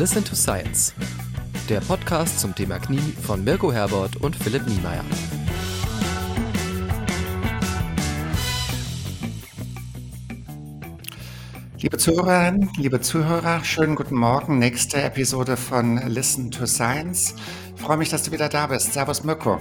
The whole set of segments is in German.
Listen to Science. Der Podcast zum Thema Knie von Mirko Herbert und Philipp Niemeyer. Liebe Zuhörerinnen, liebe Zuhörer, schönen guten Morgen. Nächste Episode von Listen to Science. Ich freue mich, dass du wieder da bist. Servus Mirko.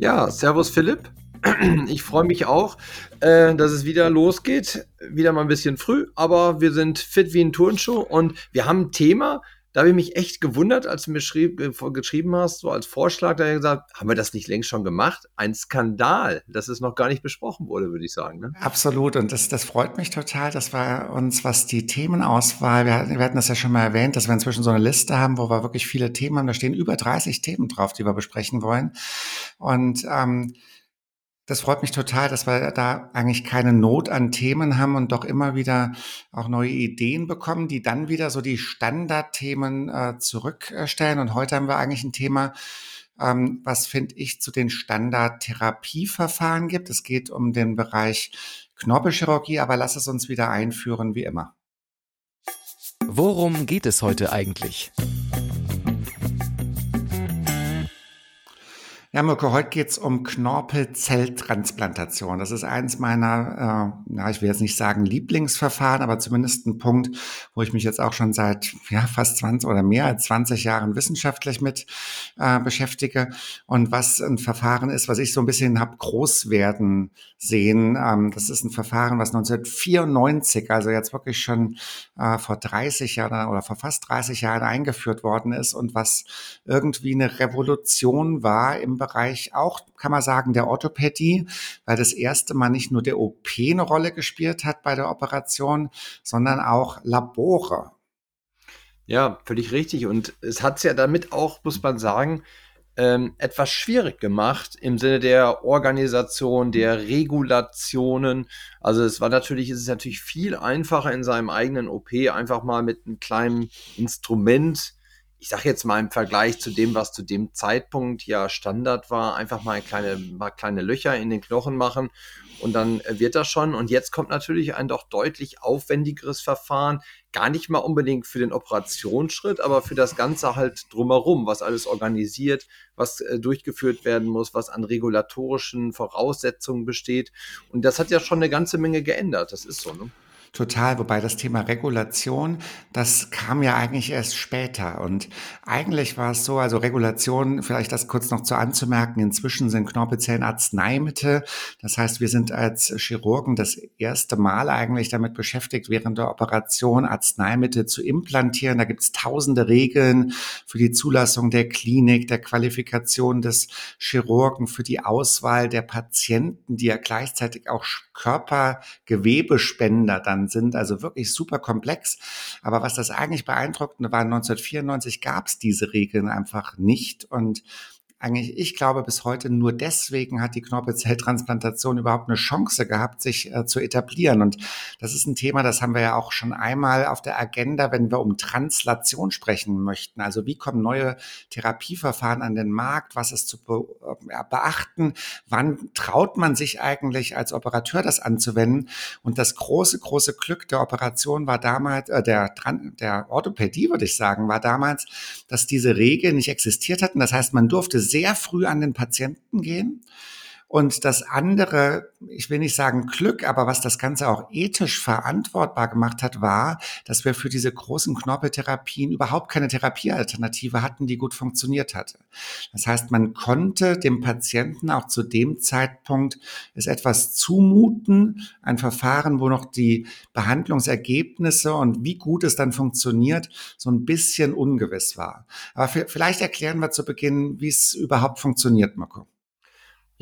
Ja, servus Philipp. Ich freue mich auch, äh, dass es wieder losgeht. Wieder mal ein bisschen früh, aber wir sind fit wie ein Turnschuh und wir haben ein Thema. Da habe ich mich echt gewundert, als du mir schrieb, geschrieben hast, so als Vorschlag, da habe ich gesagt, haben wir das nicht längst schon gemacht? Ein Skandal, dass es noch gar nicht besprochen wurde, würde ich sagen. Ne? Absolut. Und das, das freut mich total, dass wir uns, was die Themenauswahl, wir, wir hatten das ja schon mal erwähnt, dass wir inzwischen so eine Liste haben, wo wir wirklich viele Themen haben. Da stehen über 30 Themen drauf, die wir besprechen wollen. Und ähm, das freut mich total, dass wir da eigentlich keine Not an Themen haben und doch immer wieder auch neue Ideen bekommen, die dann wieder so die Standardthemen äh, zurückstellen. Und heute haben wir eigentlich ein Thema, ähm, was finde ich zu den Standardtherapieverfahren gibt. Es geht um den Bereich Knorpelchirurgie, aber lass es uns wieder einführen wie immer. Worum geht es heute eigentlich? Ja, Mirko, heute geht's um Knorpelzelltransplantation. Das ist eins meiner, äh, na, ich will jetzt nicht sagen Lieblingsverfahren, aber zumindest ein Punkt, wo ich mich jetzt auch schon seit ja, fast 20 oder mehr als 20 Jahren wissenschaftlich mit äh, beschäftige. Und was ein Verfahren ist, was ich so ein bisschen hab groß werden sehen. Ähm, das ist ein Verfahren, was 1994, also jetzt wirklich schon äh, vor 30 Jahren oder vor fast 30 Jahren eingeführt worden ist und was irgendwie eine Revolution war im Bereich auch, kann man sagen, der Orthopädie, weil das erste Mal nicht nur der OP eine Rolle gespielt hat bei der Operation, sondern auch Labore. Ja, völlig richtig. Und es hat es ja damit auch, muss man sagen, ähm, etwas schwierig gemacht im Sinne der Organisation, der Regulationen. Also es war natürlich, es ist natürlich viel einfacher in seinem eigenen OP einfach mal mit einem kleinen Instrument ich sage jetzt mal im Vergleich zu dem, was zu dem Zeitpunkt ja Standard war, einfach mal kleine, mal kleine Löcher in den Knochen machen und dann äh, wird das schon. Und jetzt kommt natürlich ein doch deutlich aufwendigeres Verfahren, gar nicht mal unbedingt für den Operationsschritt, aber für das Ganze halt drumherum, was alles organisiert, was äh, durchgeführt werden muss, was an regulatorischen Voraussetzungen besteht. Und das hat ja schon eine ganze Menge geändert. Das ist so, ne? Total, wobei das Thema Regulation, das kam ja eigentlich erst später. Und eigentlich war es so, also Regulation, vielleicht das kurz noch zu anzumerken, inzwischen sind Knorpelzellen Arzneimittel. Das heißt, wir sind als Chirurgen das erste Mal eigentlich damit beschäftigt, während der Operation Arzneimittel zu implantieren. Da gibt es tausende Regeln für die Zulassung der Klinik, der Qualifikation des Chirurgen, für die Auswahl der Patienten, die ja gleichzeitig auch Körpergewebespender dann entstanden sind, also wirklich super komplex. Aber was das eigentlich beeindruckende war, 1994 gab es diese Regeln einfach nicht und eigentlich, ich glaube, bis heute nur deswegen hat die Knorpelzelltransplantation überhaupt eine Chance gehabt, sich äh, zu etablieren. Und das ist ein Thema, das haben wir ja auch schon einmal auf der Agenda, wenn wir um Translation sprechen möchten. Also wie kommen neue Therapieverfahren an den Markt? Was ist zu be äh, beachten? Wann traut man sich eigentlich als Operateur das anzuwenden? Und das große, große Glück der Operation war damals, äh, der, der Orthopädie, würde ich sagen, war damals, dass diese Regeln nicht existiert hatten. Das heißt, man durfte sehr früh an den Patienten gehen. Und das andere, ich will nicht sagen Glück, aber was das Ganze auch ethisch verantwortbar gemacht hat, war, dass wir für diese großen Knorpeltherapien überhaupt keine Therapiealternative hatten, die gut funktioniert hatte. Das heißt, man konnte dem Patienten auch zu dem Zeitpunkt es etwas zumuten, ein Verfahren, wo noch die Behandlungsergebnisse und wie gut es dann funktioniert, so ein bisschen ungewiss war. Aber vielleicht erklären wir zu Beginn, wie es überhaupt funktioniert, Marco.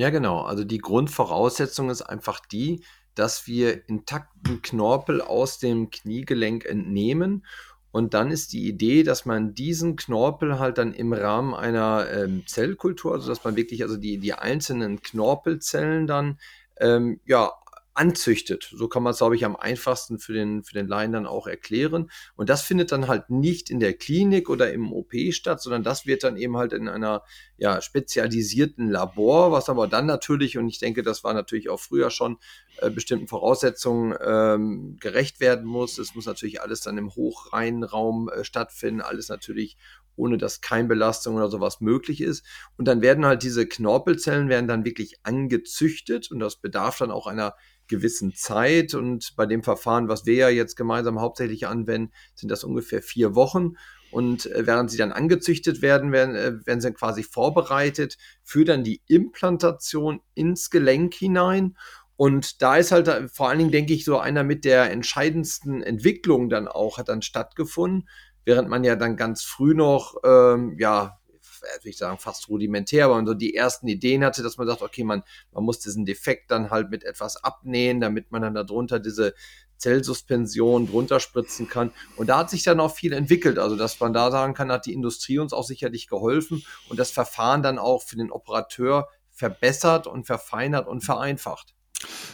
Ja, genau. Also die Grundvoraussetzung ist einfach die, dass wir intakten Knorpel aus dem Kniegelenk entnehmen. Und dann ist die Idee, dass man diesen Knorpel halt dann im Rahmen einer ähm, Zellkultur, also dass man wirklich also die, die einzelnen Knorpelzellen dann ähm, ja anzüchtet. So kann man es, glaube ich, am einfachsten für den, für den Laien dann auch erklären. Und das findet dann halt nicht in der Klinik oder im OP statt, sondern das wird dann eben halt in einer ja, spezialisierten Labor, was aber dann natürlich, und ich denke, das war natürlich auch früher schon, äh, bestimmten Voraussetzungen ähm, gerecht werden muss. Es muss natürlich alles dann im hochreinen Raum äh, stattfinden, alles natürlich ohne dass Keimbelastung oder sowas möglich ist. Und dann werden halt diese Knorpelzellen werden dann wirklich angezüchtet und das bedarf dann auch einer gewissen Zeit. Und bei dem Verfahren, was wir ja jetzt gemeinsam hauptsächlich anwenden, sind das ungefähr vier Wochen. Und äh, während sie dann angezüchtet werden, werden, äh, werden sie quasi vorbereitet für dann die Implantation ins Gelenk hinein. Und da ist halt äh, vor allen Dingen, denke ich, so einer mit der entscheidendsten Entwicklung dann auch hat dann stattgefunden, während man ja dann ganz früh noch, ähm, ja, würde ich sagen, fast rudimentär, aber man so die ersten Ideen hatte, dass man sagt, okay, man, man muss diesen Defekt dann halt mit etwas abnähen, damit man dann darunter diese Zellsuspension drunter spritzen kann. Und da hat sich dann auch viel entwickelt. Also, dass man da sagen kann, hat die Industrie uns auch sicherlich geholfen und das Verfahren dann auch für den Operateur verbessert und verfeinert und vereinfacht.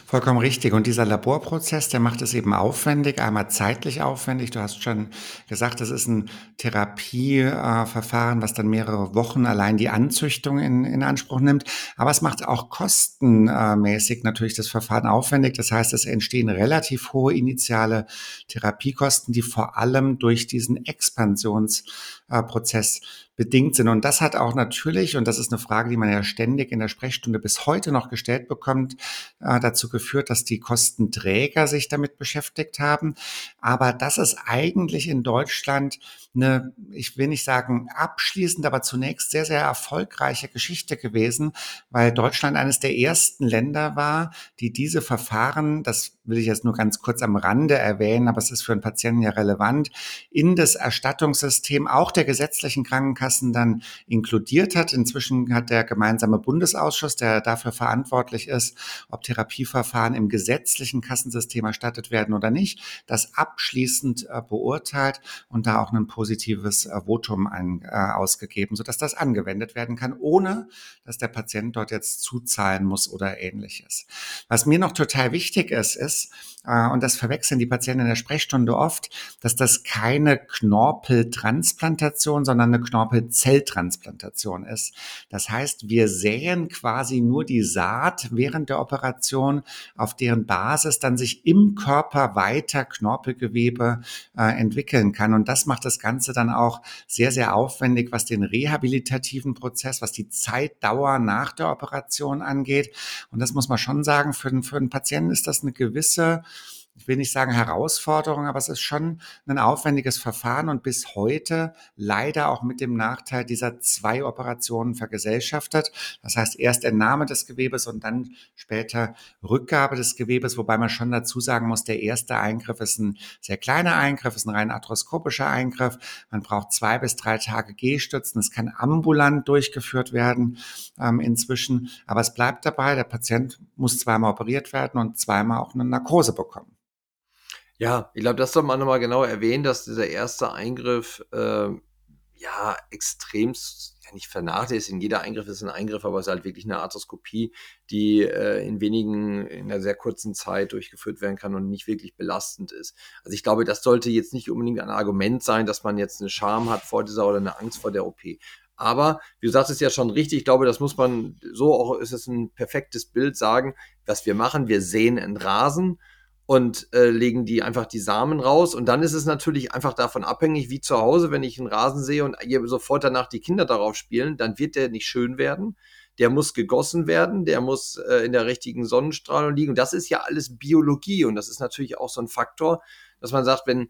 Vollkommen richtig. Und dieser Laborprozess, der macht es eben aufwendig, einmal zeitlich aufwendig. Du hast schon gesagt, das ist ein Therapieverfahren, was dann mehrere Wochen allein die Anzüchtung in, in Anspruch nimmt. Aber es macht auch kostenmäßig natürlich das Verfahren aufwendig. Das heißt, es entstehen relativ hohe initiale Therapiekosten, die vor allem durch diesen Expansionsprozess bedingt sind. Und das hat auch natürlich, und das ist eine Frage, die man ja ständig in der Sprechstunde bis heute noch gestellt bekommt, äh, dazu geführt, dass die Kostenträger sich damit beschäftigt haben. Aber das ist eigentlich in Deutschland eine, ich will nicht sagen abschließend, aber zunächst sehr, sehr erfolgreiche Geschichte gewesen, weil Deutschland eines der ersten Länder war, die diese Verfahren, das will ich jetzt nur ganz kurz am Rande erwähnen, aber es ist für einen Patienten ja relevant, in das Erstattungssystem auch der gesetzlichen Krankenkassen dann inkludiert hat. Inzwischen hat der gemeinsame Bundesausschuss, der dafür verantwortlich ist, ob Therapieverfahren im gesetzlichen Kassensystem erstattet werden oder nicht, das abschließend äh, beurteilt und da auch einen positives äh, Votum ein, äh, ausgegeben, sodass das angewendet werden kann, ohne dass der Patient dort jetzt zuzahlen muss oder ähnliches. Was mir noch total wichtig ist, ist, und das verwechseln die Patienten in der Sprechstunde oft, dass das keine Knorpeltransplantation, sondern eine Knorpelzelltransplantation ist. Das heißt, wir säen quasi nur die Saat während der Operation, auf deren Basis dann sich im Körper weiter Knorpelgewebe äh, entwickeln kann. Und das macht das Ganze dann auch sehr, sehr aufwendig, was den rehabilitativen Prozess, was die Zeitdauer nach der Operation angeht. Und das muss man schon sagen, für den, für den Patienten ist das eine gewisse ich will nicht sagen Herausforderung, aber es ist schon ein aufwendiges Verfahren und bis heute leider auch mit dem Nachteil dieser zwei Operationen vergesellschaftet. Das heißt erst Entnahme des Gewebes und dann später Rückgabe des Gewebes, wobei man schon dazu sagen muss, der erste Eingriff ist ein sehr kleiner Eingriff, ist ein rein arthroskopischer Eingriff. Man braucht zwei bis drei Tage Gehstützen. Es kann ambulant durchgeführt werden ähm, inzwischen, aber es bleibt dabei, der Patient muss zweimal operiert werden und zweimal auch eine Narkose bekommen. Ja, ich glaube, das soll man nochmal genau erwähnen, dass dieser erste Eingriff äh, ja extremst, ja nicht vernachlässigt, jeder Eingriff ist ein Eingriff, aber es ist halt wirklich eine Arthroskopie, die äh, in wenigen, in einer sehr kurzen Zeit durchgeführt werden kann und nicht wirklich belastend ist. Also ich glaube, das sollte jetzt nicht unbedingt ein Argument sein, dass man jetzt eine Scham hat vor dieser oder eine Angst vor der OP. Aber, wie du sagst, ist ja schon richtig. Ich glaube, das muss man, so auch ist es ein perfektes Bild sagen, was wir machen. Wir sehen einen Rasen und äh, legen die einfach die Samen raus. Und dann ist es natürlich einfach davon abhängig, wie zu Hause, wenn ich einen Rasen sehe und sofort danach die Kinder darauf spielen, dann wird der nicht schön werden. Der muss gegossen werden, der muss äh, in der richtigen Sonnenstrahlung liegen. Und das ist ja alles Biologie. Und das ist natürlich auch so ein Faktor, dass man sagt, wenn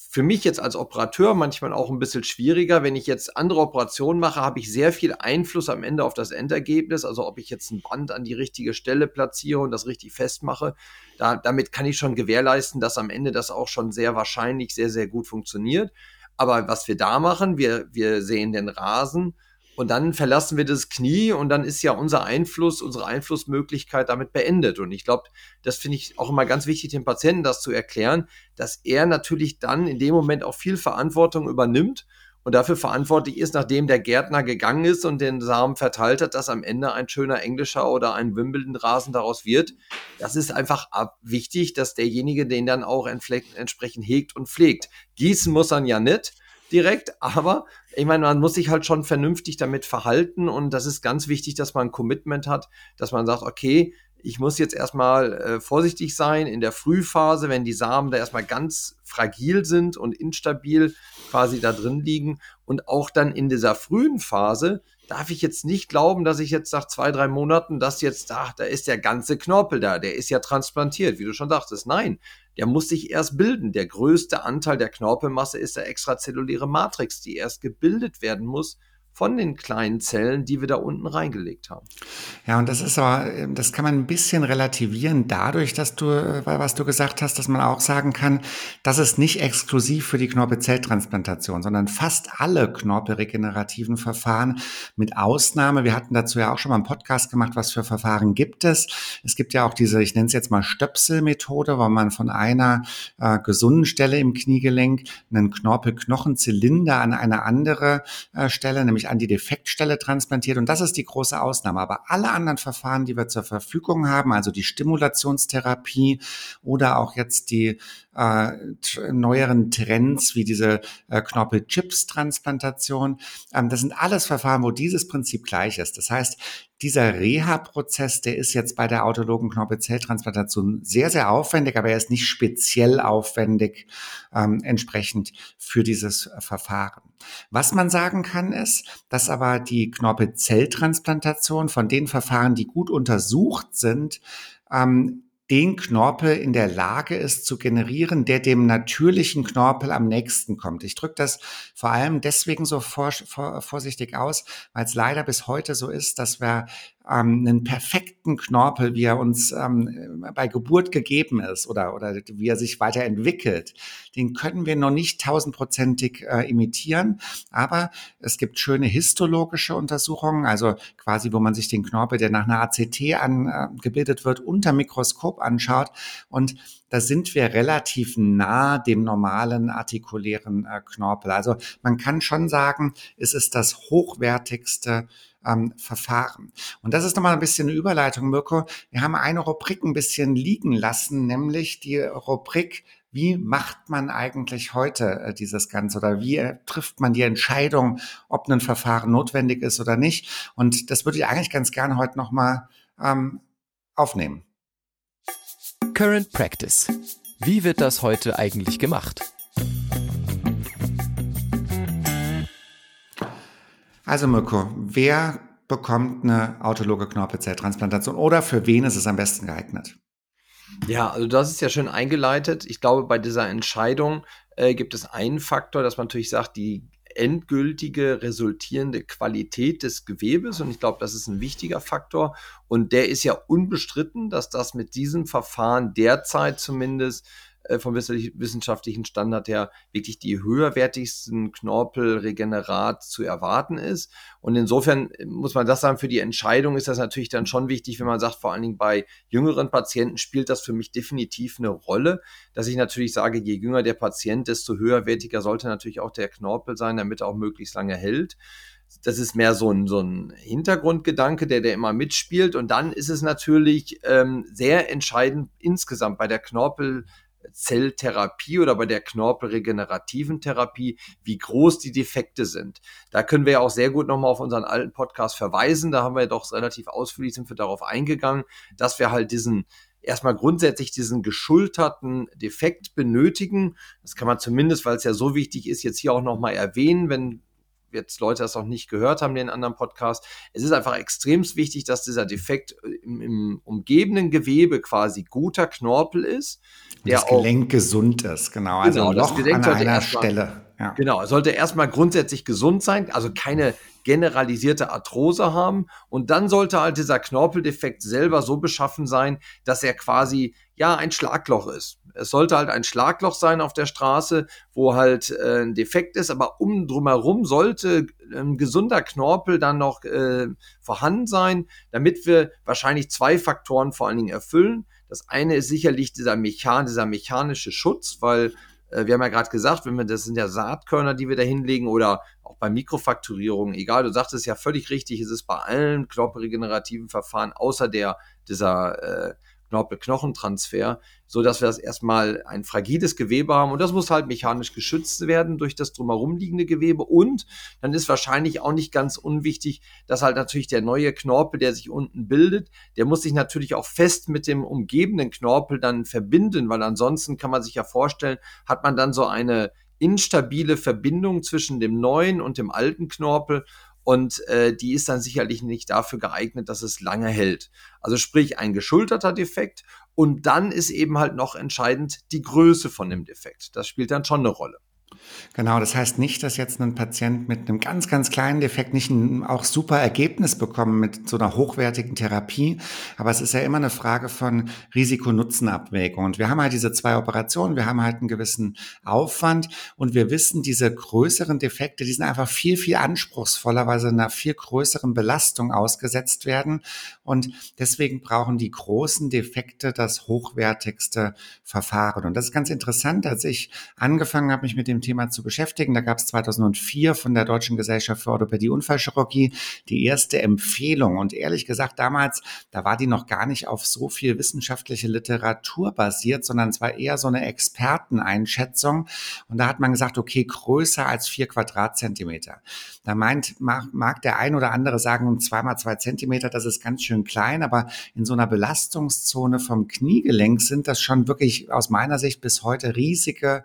für mich jetzt als Operateur manchmal auch ein bisschen schwieriger. Wenn ich jetzt andere Operationen mache, habe ich sehr viel Einfluss am Ende auf das Endergebnis. Also ob ich jetzt ein Band an die richtige Stelle platziere und das richtig festmache, da, damit kann ich schon gewährleisten, dass am Ende das auch schon sehr wahrscheinlich sehr, sehr gut funktioniert. Aber was wir da machen, wir, wir sehen den Rasen, und dann verlassen wir das Knie und dann ist ja unser Einfluss, unsere Einflussmöglichkeit damit beendet. Und ich glaube, das finde ich auch immer ganz wichtig, dem Patienten das zu erklären, dass er natürlich dann in dem Moment auch viel Verantwortung übernimmt und dafür verantwortlich ist, nachdem der Gärtner gegangen ist und den Samen verteilt hat, dass am Ende ein schöner englischer oder ein Wimbledon-Rasen daraus wird. Das ist einfach wichtig, dass derjenige den dann auch entsprechend hegt und pflegt. Gießen muss er ja nicht direkt, aber ich meine, man muss sich halt schon vernünftig damit verhalten und das ist ganz wichtig, dass man ein Commitment hat, dass man sagt, okay, ich muss jetzt erstmal äh, vorsichtig sein in der Frühphase, wenn die Samen da erstmal ganz fragil sind und instabil quasi da drin liegen. Und auch dann in dieser frühen Phase darf ich jetzt nicht glauben, dass ich jetzt nach zwei, drei Monaten das jetzt, ach, da ist der ganze Knorpel da, der ist ja transplantiert, wie du schon sagtest. Nein, der muss sich erst bilden. Der größte Anteil der Knorpelmasse ist der extrazelluläre Matrix, die erst gebildet werden muss von den kleinen Zellen, die wir da unten reingelegt haben. Ja, und das ist aber, das kann man ein bisschen relativieren dadurch, dass du, äh, was du gesagt hast, dass man auch sagen kann, das ist nicht exklusiv für die Knorpelzelltransplantation, sondern fast alle knorpelregenerativen Verfahren mit Ausnahme, wir hatten dazu ja auch schon mal einen Podcast gemacht, was für Verfahren gibt es. Es gibt ja auch diese, ich nenne es jetzt mal Stöpselmethode, wo man von einer äh, gesunden Stelle im Kniegelenk einen Knorpelknochenzylinder an eine andere äh, Stelle, nämlich an die Defektstelle transplantiert. Und das ist die große Ausnahme. Aber alle anderen Verfahren, die wir zur Verfügung haben, also die Stimulationstherapie oder auch jetzt die äh, neueren Trends wie diese äh, Knorpel-Chips-Transplantation, ähm, das sind alles Verfahren, wo dieses Prinzip gleich ist. Das heißt, dieser Reha-Prozess, der ist jetzt bei der autologen Knorpelzelltransplantation sehr, sehr aufwendig, aber er ist nicht speziell aufwendig ähm, entsprechend für dieses Verfahren. Was man sagen kann, ist, dass aber die Knorpelzelltransplantation von den Verfahren, die gut untersucht sind, ähm, den Knorpel in der Lage ist zu generieren, der dem natürlichen Knorpel am nächsten kommt. Ich drücke das vor allem deswegen so vor, vor, vorsichtig aus, weil es leider bis heute so ist, dass wir ähm, einen perfekten Knorpel, wie er uns ähm, bei Geburt gegeben ist oder, oder wie er sich weiterentwickelt, den können wir noch nicht tausendprozentig äh, imitieren. Aber es gibt schöne histologische Untersuchungen, also quasi, wo man sich den Knorpel, der nach einer ACT angebildet äh, wird, unter Mikroskop anschaut und da sind wir relativ nah dem normalen artikulären äh, Knorpel. Also man kann schon sagen, es ist das hochwertigste ähm, Verfahren. Und das ist nochmal ein bisschen eine Überleitung, Mirko. Wir haben eine Rubrik ein bisschen liegen lassen, nämlich die Rubrik wie macht man eigentlich heute äh, dieses Ganze oder wie äh, trifft man die Entscheidung, ob ein Verfahren notwendig ist oder nicht? Und das würde ich eigentlich ganz gerne heute nochmal ähm, aufnehmen. Current Practice. Wie wird das heute eigentlich gemacht? Also Mirko, wer bekommt eine autologe Knorpelzelltransplantation oder für wen ist es am besten geeignet? Ja, also das ist ja schön eingeleitet. Ich glaube, bei dieser Entscheidung äh, gibt es einen Faktor, dass man natürlich sagt, die endgültige resultierende Qualität des Gewebes. Und ich glaube, das ist ein wichtiger Faktor. Und der ist ja unbestritten, dass das mit diesem Verfahren derzeit zumindest äh, vom wissenschaftlichen Standard her wirklich die höherwertigsten Knorpelregenerat zu erwarten ist. Und insofern äh, muss man das sagen, für die Entscheidung ist das natürlich dann schon wichtig, wenn man sagt, vor allen Dingen bei jüngeren Patienten spielt das für mich definitiv eine Rolle, dass ich natürlich sage, je jünger der Patient, desto höherwertiger sollte natürlich auch der Knorpel sein, damit er auch möglichst lange hält das ist mehr so ein, so ein Hintergrundgedanke, der, der immer mitspielt. Und dann ist es natürlich ähm, sehr entscheidend insgesamt bei der Knorpel, Zelltherapie oder bei der knorpelregenerativen Therapie, wie groß die Defekte sind. Da können wir ja auch sehr gut nochmal auf unseren alten Podcast verweisen. Da haben wir ja doch relativ ausführlich sind wir darauf eingegangen, dass wir halt diesen erstmal grundsätzlich diesen geschulterten Defekt benötigen. Das kann man zumindest, weil es ja so wichtig ist, jetzt hier auch nochmal erwähnen, wenn jetzt Leute das noch nicht gehört haben, den anderen Podcast. Es ist einfach extrem wichtig, dass dieser Defekt im, im umgebenden Gewebe quasi guter Knorpel ist. Der das Gelenk auch, gesund ist, genau. Also genau, das Gelenk an einer Stelle. Ja. Genau, es sollte erstmal grundsätzlich gesund sein, also keine generalisierte Arthrose haben. Und dann sollte halt dieser Knorpeldefekt selber so beschaffen sein, dass er quasi ja ein Schlagloch ist. Es sollte halt ein Schlagloch sein auf der Straße, wo halt äh, ein Defekt ist, aber um drumherum sollte ein gesunder Knorpel dann noch äh, vorhanden sein, damit wir wahrscheinlich zwei Faktoren vor allen Dingen erfüllen. Das eine ist sicherlich dieser, Mechan dieser mechanische Schutz, weil wir haben ja gerade gesagt, wenn wir, das sind ja Saatkörner, die wir da hinlegen oder auch bei Mikrofrakturierung, egal, du sagtest ja völlig richtig, es ist bei allen knorpelregenerativen Verfahren außer der, dieser äh, Knorpel-Knochentransfer, so dass wir das erstmal ein fragiles Gewebe haben. Und das muss halt mechanisch geschützt werden durch das drumherum liegende Gewebe. Und dann ist wahrscheinlich auch nicht ganz unwichtig, dass halt natürlich der neue Knorpel, der sich unten bildet, der muss sich natürlich auch fest mit dem umgebenden Knorpel dann verbinden, weil ansonsten kann man sich ja vorstellen, hat man dann so eine instabile Verbindung zwischen dem neuen und dem alten Knorpel und äh, die ist dann sicherlich nicht dafür geeignet, dass es lange hält. Also sprich ein geschulterter Defekt und dann ist eben halt noch entscheidend die Größe von dem Defekt. Das spielt dann schon eine Rolle. Genau, das heißt nicht, dass jetzt ein Patient mit einem ganz, ganz kleinen Defekt nicht ein auch super Ergebnis bekommt mit so einer hochwertigen Therapie. Aber es ist ja immer eine Frage von Risiko-Nutzen-Abwägung. Und wir haben halt diese zwei Operationen, wir haben halt einen gewissen Aufwand und wir wissen, diese größeren Defekte, die sind einfach viel, viel anspruchsvoller, weil sie einer viel größeren Belastung ausgesetzt werden. Und deswegen brauchen die großen Defekte das hochwertigste Verfahren. Und das ist ganz interessant, als ich angefangen habe, mich mit dem Thema zu beschäftigen. Da gab es 2004 von der Deutschen Gesellschaft für Orthopädie Unfallchirurgie die erste Empfehlung. Und ehrlich gesagt, damals, da war die noch gar nicht auf so viel wissenschaftliche Literatur basiert, sondern es war eher so eine Experteneinschätzung. Und da hat man gesagt, okay, größer als vier Quadratzentimeter. Da meint, mag, mag der ein oder andere sagen, zweimal zwei Zentimeter, das ist ganz schön klein, aber in so einer Belastungszone vom Kniegelenk sind das schon wirklich aus meiner Sicht bis heute riesige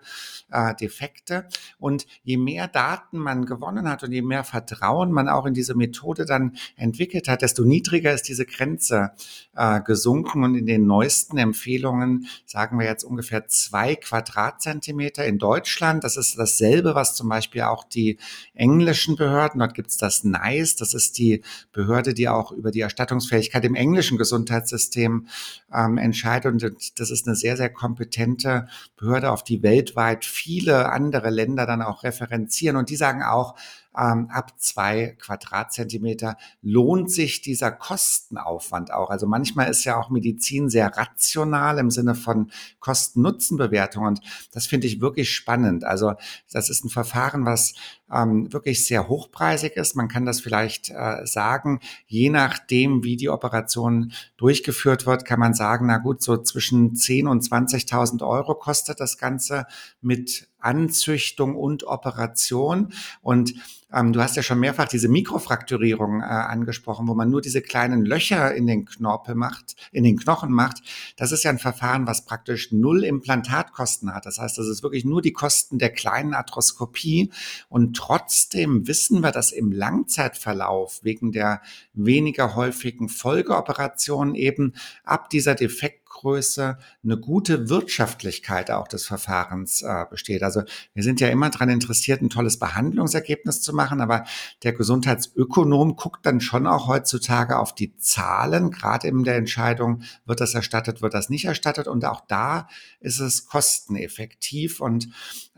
äh, Defekte. Und je mehr Daten man gewonnen hat und je mehr Vertrauen man auch in diese Methode dann entwickelt hat, desto niedriger ist diese Grenze äh, gesunken. Und in den neuesten Empfehlungen sagen wir jetzt ungefähr zwei Quadratzentimeter in Deutschland. Das ist dasselbe, was zum Beispiel auch die englischen Behörden, dort gibt es das NICE, das ist die Behörde, die auch über die Erstattungsfähigkeit im englischen Gesundheitssystem ähm, entscheidet. Und das ist eine sehr, sehr kompetente Behörde, auf die weltweit viele andere Länder dann auch referenzieren. Und die sagen auch, ähm, ab zwei Quadratzentimeter lohnt sich dieser Kostenaufwand auch. Also manchmal ist ja auch Medizin sehr rational im Sinne von Kosten-Nutzen-Bewertung und das finde ich wirklich spannend. Also das ist ein Verfahren, was ähm, wirklich sehr hochpreisig ist. Man kann das vielleicht äh, sagen, je nachdem, wie die Operation durchgeführt wird, kann man sagen, na gut, so zwischen 10 und 20.000 Euro kostet das Ganze mit Anzüchtung und Operation. Und ähm, du hast ja schon mehrfach diese Mikrofrakturierung äh, angesprochen, wo man nur diese kleinen Löcher in den Knorpel macht, in den Knochen macht. Das ist ja ein Verfahren, was praktisch null Implantatkosten hat. Das heißt, das ist wirklich nur die Kosten der kleinen Arthroskopie. Und trotzdem wissen wir, dass im Langzeitverlauf wegen der weniger häufigen Folgeoperationen eben ab dieser Defekt Größe eine gute Wirtschaftlichkeit auch des Verfahrens äh, besteht. Also wir sind ja immer daran interessiert, ein tolles Behandlungsergebnis zu machen, aber der Gesundheitsökonom guckt dann schon auch heutzutage auf die Zahlen, gerade in der Entscheidung, wird das erstattet, wird das nicht erstattet. Und auch da ist es kosteneffektiv. Und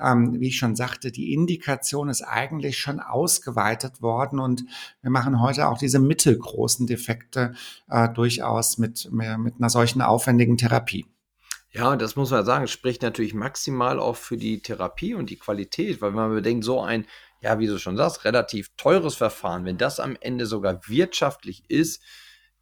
ähm, wie ich schon sagte, die Indikation ist eigentlich schon ausgeweitet worden. Und wir machen heute auch diese mittelgroßen Defekte äh, durchaus mit, mit einer solchen aufwendigen Therapie. Ja, das muss man sagen, spricht natürlich maximal auch für die Therapie und die Qualität, weil wenn man bedenkt, so ein, ja, wie du schon sagst, relativ teures Verfahren, wenn das am Ende sogar wirtschaftlich ist,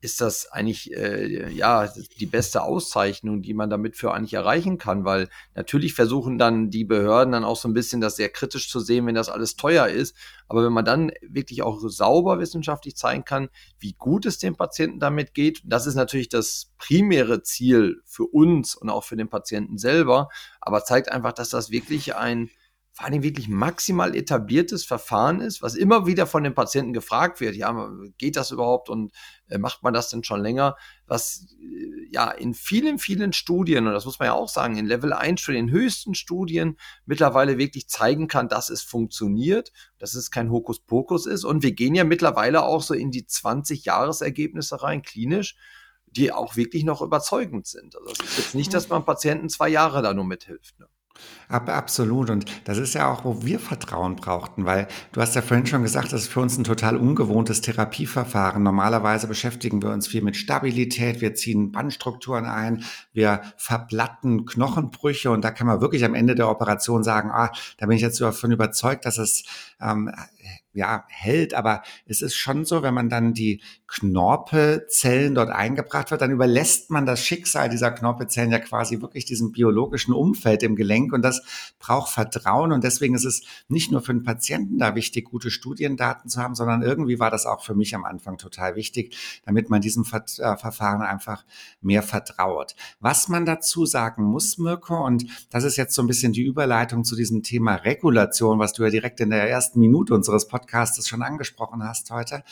ist das eigentlich äh, ja die beste Auszeichnung, die man damit für eigentlich erreichen kann, weil natürlich versuchen dann die Behörden dann auch so ein bisschen das sehr kritisch zu sehen, wenn das alles teuer ist. Aber wenn man dann wirklich auch sauber wissenschaftlich zeigen kann, wie gut es dem Patienten damit geht, das ist natürlich das primäre Ziel für uns und auch für den Patienten selber, aber zeigt einfach, dass das wirklich ein vor allem wirklich maximal etabliertes Verfahren ist, was immer wieder von den Patienten gefragt wird, ja, geht das überhaupt und macht man das denn schon länger? Was äh, ja in vielen, vielen Studien, und das muss man ja auch sagen, in Level 1 Studien, in höchsten Studien mittlerweile wirklich zeigen kann, dass es funktioniert, dass es kein Hokuspokus ist. Und wir gehen ja mittlerweile auch so in die 20 Jahresergebnisse rein, klinisch die auch wirklich noch überzeugend sind. Also es ist jetzt nicht, dass man Patienten zwei Jahre da nur mithilft. Ne? Absolut. Und das ist ja auch, wo wir Vertrauen brauchten, weil du hast ja vorhin schon gesagt, das ist für uns ein total ungewohntes Therapieverfahren. Normalerweise beschäftigen wir uns viel mit Stabilität, wir ziehen Bandstrukturen ein, wir verblatten Knochenbrüche und da kann man wirklich am Ende der Operation sagen, ah, da bin ich jetzt davon überzeugt, dass es ähm, ja, hält, aber es ist schon so, wenn man dann die Knorpelzellen dort eingebracht wird, dann überlässt man das Schicksal dieser Knorpelzellen ja quasi wirklich diesem biologischen Umfeld im Gelenk und das braucht Vertrauen und deswegen ist es nicht nur für den Patienten da wichtig, gute Studiendaten zu haben, sondern irgendwie war das auch für mich am Anfang total wichtig, damit man diesem Ver äh, Verfahren einfach mehr vertraut. Was man dazu sagen muss, Mirko, und das ist jetzt so ein bisschen die Überleitung zu diesem Thema Regulation, was du ja direkt in der ersten Minute unseres Podcasts Podcasts schon angesprochen hast heute.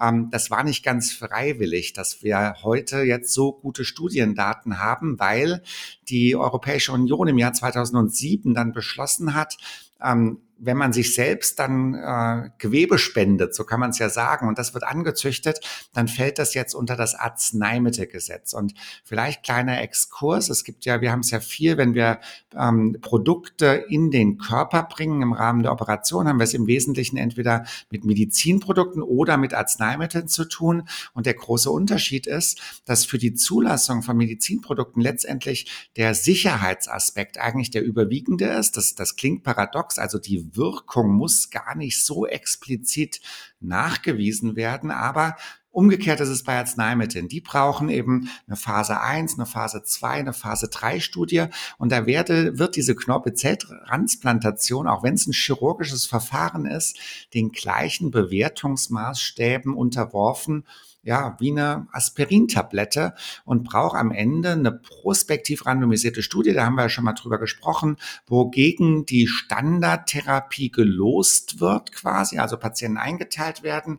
Ähm, das war nicht ganz freiwillig, dass wir heute jetzt so gute Studiendaten haben, weil die Europäische Union im Jahr 2007 dann beschlossen hat, ähm, wenn man sich selbst dann äh, Gewebe spendet, so kann man es ja sagen, und das wird angezüchtet, dann fällt das jetzt unter das Arzneimittelgesetz. Und vielleicht kleiner Exkurs. Es gibt ja, wir haben es ja viel, wenn wir ähm, Produkte in den Körper bringen im Rahmen der Operation, haben wir es im Wesentlichen entweder mit Medizinprodukten oder mit Arzneimitteln zu tun. Und der große Unterschied ist, dass für die Zulassung von Medizinprodukten letztendlich der Sicherheitsaspekt eigentlich der überwiegende ist. Das, das klingt paradox, also die Wirkung muss gar nicht so explizit nachgewiesen werden, aber Umgekehrt ist es bei Arzneimitteln. Die brauchen eben eine Phase 1, eine Phase 2, eine Phase 3 Studie. Und da werde, wird diese Knorpelzelltransplantation, auch wenn es ein chirurgisches Verfahren ist, den gleichen Bewertungsmaßstäben unterworfen ja, wie eine Aspirintablette und braucht am Ende eine prospektiv randomisierte Studie, da haben wir ja schon mal drüber gesprochen, wogegen die Standardtherapie gelost wird quasi, also Patienten eingeteilt werden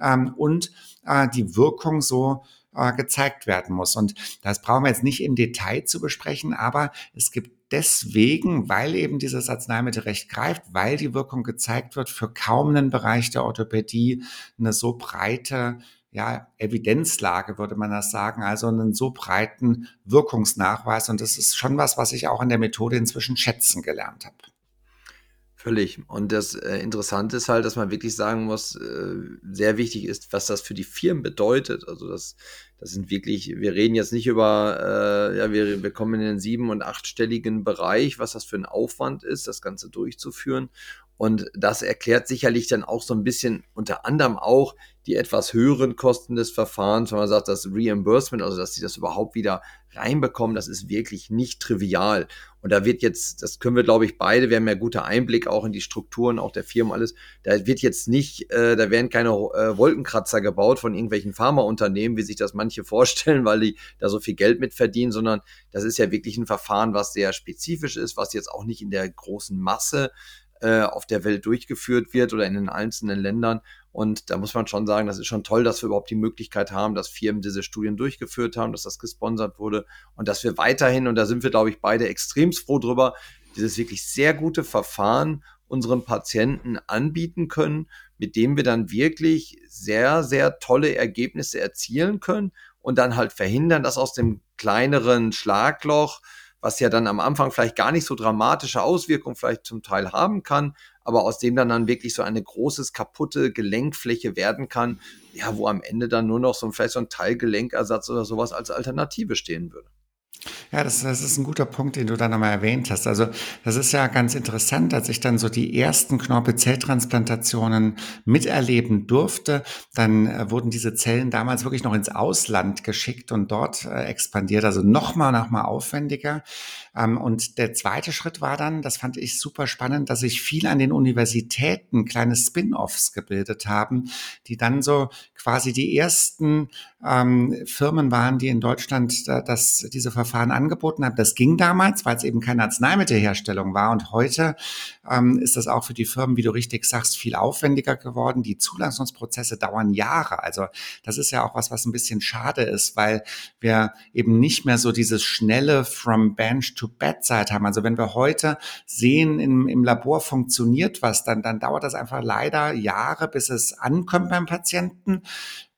ähm, und äh, die Wirkung so äh, gezeigt werden muss. Und das brauchen wir jetzt nicht im Detail zu besprechen, aber es gibt deswegen, weil eben dieses Arzneimittelrecht greift, weil die Wirkung gezeigt wird, für kaum einen Bereich der Orthopädie eine so breite ja, Evidenzlage, würde man das sagen, also einen so breiten Wirkungsnachweis. Und das ist schon was, was ich auch in der Methode inzwischen schätzen gelernt habe. Völlig. Und das äh, Interessante ist halt, dass man wirklich sagen muss, äh, sehr wichtig ist, was das für die Firmen bedeutet. Also das, das sind wirklich, wir reden jetzt nicht über, äh, ja, wir, wir kommen in den sieben- und achtstelligen Bereich, was das für ein Aufwand ist, das Ganze durchzuführen. Und das erklärt sicherlich dann auch so ein bisschen unter anderem auch die etwas höheren Kosten des Verfahrens, wenn man sagt, das Reimbursement, also dass sie das überhaupt wieder reinbekommen, das ist wirklich nicht trivial. Und da wird jetzt, das können wir, glaube ich, beide, wir haben ja gute Einblick auch in die Strukturen, auch der Firmen, alles. Da wird jetzt nicht, äh, da werden keine äh, Wolkenkratzer gebaut von irgendwelchen Pharmaunternehmen, wie sich das manche vorstellen, weil die da so viel Geld mit verdienen, sondern das ist ja wirklich ein Verfahren, was sehr spezifisch ist, was jetzt auch nicht in der großen Masse äh, auf der Welt durchgeführt wird oder in den einzelnen Ländern. Und da muss man schon sagen, das ist schon toll, dass wir überhaupt die Möglichkeit haben, dass Firmen diese Studien durchgeführt haben, dass das gesponsert wurde und dass wir weiterhin, und da sind wir, glaube ich, beide extremst froh drüber, dieses wirklich sehr gute Verfahren unseren Patienten anbieten können, mit dem wir dann wirklich sehr, sehr tolle Ergebnisse erzielen können und dann halt verhindern, dass aus dem kleineren Schlagloch was ja dann am Anfang vielleicht gar nicht so dramatische Auswirkungen vielleicht zum Teil haben kann, aber aus dem dann dann wirklich so eine großes kaputte Gelenkfläche werden kann, ja, wo am Ende dann nur noch so vielleicht so ein Teilgelenkersatz oder sowas als Alternative stehen würde. Ja, das, das ist ein guter Punkt, den du da nochmal erwähnt hast. Also das ist ja ganz interessant, als ich dann so die ersten Knorpelzelltransplantationen miterleben durfte, dann äh, wurden diese Zellen damals wirklich noch ins Ausland geschickt und dort äh, expandiert, also nochmal, nochmal aufwendiger. Ähm, und der zweite Schritt war dann, das fand ich super spannend, dass sich viel an den Universitäten kleine Spin-offs gebildet haben, die dann so quasi die ersten ähm, Firmen waren, die in Deutschland äh, das, diese Verfahren angeboten haben. Das ging damals, weil es eben keine Arzneimittelherstellung war. Und heute ähm, ist das auch für die Firmen, wie du richtig sagst, viel aufwendiger geworden. Die Zulassungsprozesse dauern Jahre. Also das ist ja auch was, was ein bisschen schade ist, weil wir eben nicht mehr so dieses schnelle from bench to bedside haben. Also wenn wir heute sehen, im, im Labor funktioniert was, dann, dann dauert das einfach leider Jahre, bis es ankommt beim Patienten.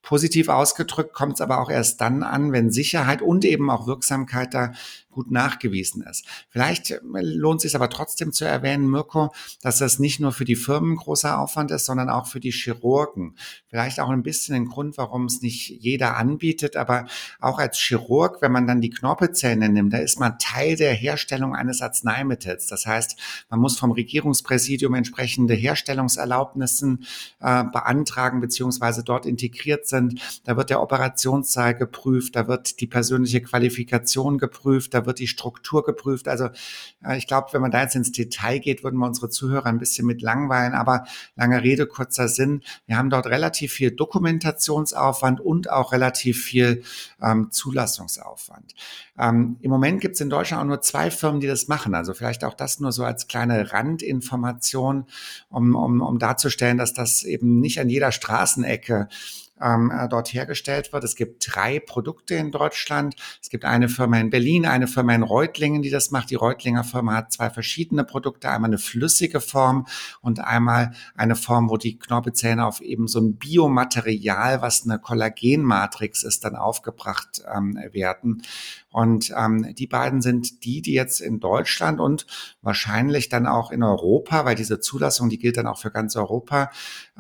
Positiv ausgedrückt kommt es aber auch erst dann an, wenn Sicherheit und eben auch Wirksamkeit da gut nachgewiesen ist. Vielleicht äh, lohnt es sich aber trotzdem zu erwähnen, Mirko, dass das nicht nur für die Firmen großer Aufwand ist, sondern auch für die Chirurgen. Vielleicht auch ein bisschen ein Grund, warum es nicht jeder anbietet, aber auch als Chirurg, wenn man dann die Knorpelzähne nimmt, da ist man Teil der Herstellung eines Arzneimittels. Das heißt, man muss vom Regierungspräsidium entsprechende Herstellungserlaubnissen äh, beantragen beziehungsweise dort integriert sind. Da wird der Operationssaal geprüft, da wird die persönliche Qualifikation geprüft, da wird die Struktur geprüft. Also ich glaube, wenn man da jetzt ins Detail geht, würden wir unsere Zuhörer ein bisschen mit langweilen. Aber lange Rede, kurzer Sinn. Wir haben dort relativ viel Dokumentationsaufwand und auch relativ viel ähm, Zulassungsaufwand. Ähm, Im Moment gibt es in Deutschland auch nur zwei Firmen, die das machen. Also vielleicht auch das nur so als kleine Randinformation, um, um, um darzustellen, dass das eben nicht an jeder Straßenecke ähm, äh, dort hergestellt wird. Es gibt drei Produkte in Deutschland. Es gibt eine Firma in Berlin, eine Firma in Reutlingen, die das macht. Die Reutlinger Firma hat zwei verschiedene Produkte, einmal eine flüssige Form und einmal eine Form, wo die Knorpelzähne auf eben so ein Biomaterial, was eine Kollagenmatrix ist, dann aufgebracht ähm, werden. Und ähm, die beiden sind die, die jetzt in Deutschland und wahrscheinlich dann auch in Europa, weil diese Zulassung, die gilt dann auch für ganz Europa,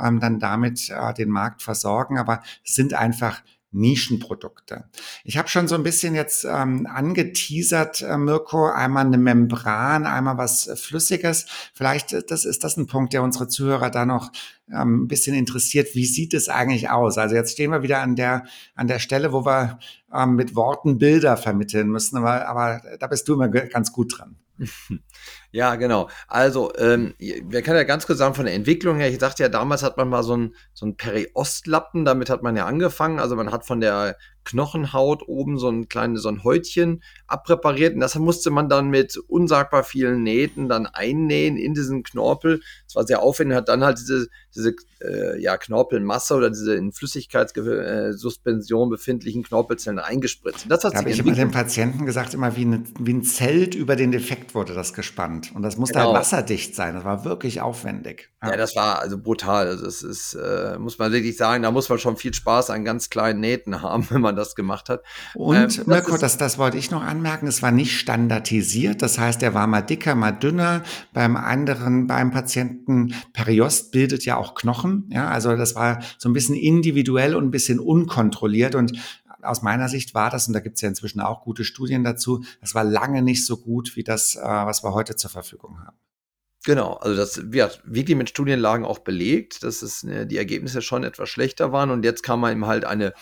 ähm, dann damit äh, den Markt versorgen. Aber sind einfach Nischenprodukte. Ich habe schon so ein bisschen jetzt ähm, angeteasert, äh, Mirko, einmal eine Membran, einmal was Flüssiges. Vielleicht äh, das ist das ein Punkt, der unsere Zuhörer da noch ähm, ein bisschen interessiert. Wie sieht es eigentlich aus? Also jetzt stehen wir wieder an der an der Stelle, wo wir ähm, mit Worten Bilder vermitteln müssen, aber, aber da bist du immer ganz gut dran. Ja, genau. Also, ähm, wir können ja ganz kurz sagen von der Entwicklung her. Ich sagte ja, damals hat man mal so ein, so ein Periostlappen, damit hat man ja angefangen. Also man hat von der Knochenhaut oben so ein kleines, so ein Häutchen abpräpariert und das musste man dann mit unsagbar vielen Nähten dann einnähen in diesen Knorpel. Das war sehr aufwendig, hat dann halt diese, diese äh, ja, Knorpelmasse oder diese in Flüssigkeitssuspension befindlichen Knorpelzellen eingespritzt. das hat da habe ich immer den Patienten gesagt, immer wie, eine, wie ein Zelt über den Defekt wurde das gespannt. Und das musste halt genau. halt wasserdicht sein. Das war wirklich aufwendig. Ja, ja das war also brutal. Also das ist, äh, muss man wirklich sagen, da muss man schon viel Spaß an ganz kleinen Nähten haben, wenn man das gemacht hat. Und ähm, das Mirko, das, das wollte ich noch anmerken, es war nicht standardisiert. Das heißt, er war mal dicker, mal dünner. Beim anderen, beim Patienten Periost bildet ja auch Knochen. Ja, also das war so ein bisschen individuell und ein bisschen unkontrolliert. Und aus meiner Sicht war das, und da gibt es ja inzwischen auch gute Studien dazu, das war lange nicht so gut wie das, äh, was wir heute zur Verfügung haben. Genau, also das wird wirklich mit Studienlagen auch belegt, dass es, äh, die Ergebnisse schon etwas schlechter waren und jetzt kam man eben halt eine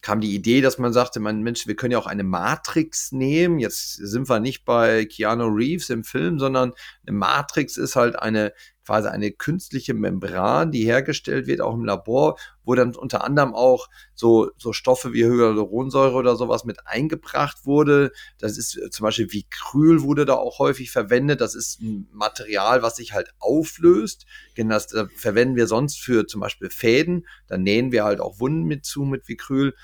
kam die Idee, dass man sagte, man, Mensch, wir können ja auch eine Matrix nehmen. Jetzt sind wir nicht bei Keanu Reeves im Film, sondern eine Matrix ist halt eine quasi eine künstliche Membran, die hergestellt wird, auch im Labor, wo dann unter anderem auch so, so Stoffe wie Hyaluronsäure oder sowas mit eingebracht wurde. Das ist äh, zum Beispiel wie Krühl wurde da auch häufig verwendet. Das ist ein Material, was sich halt auflöst. Das, das verwenden wir sonst für zum Beispiel Fäden. Da nähen wir halt auch Wunden mit zu mit Vicryl.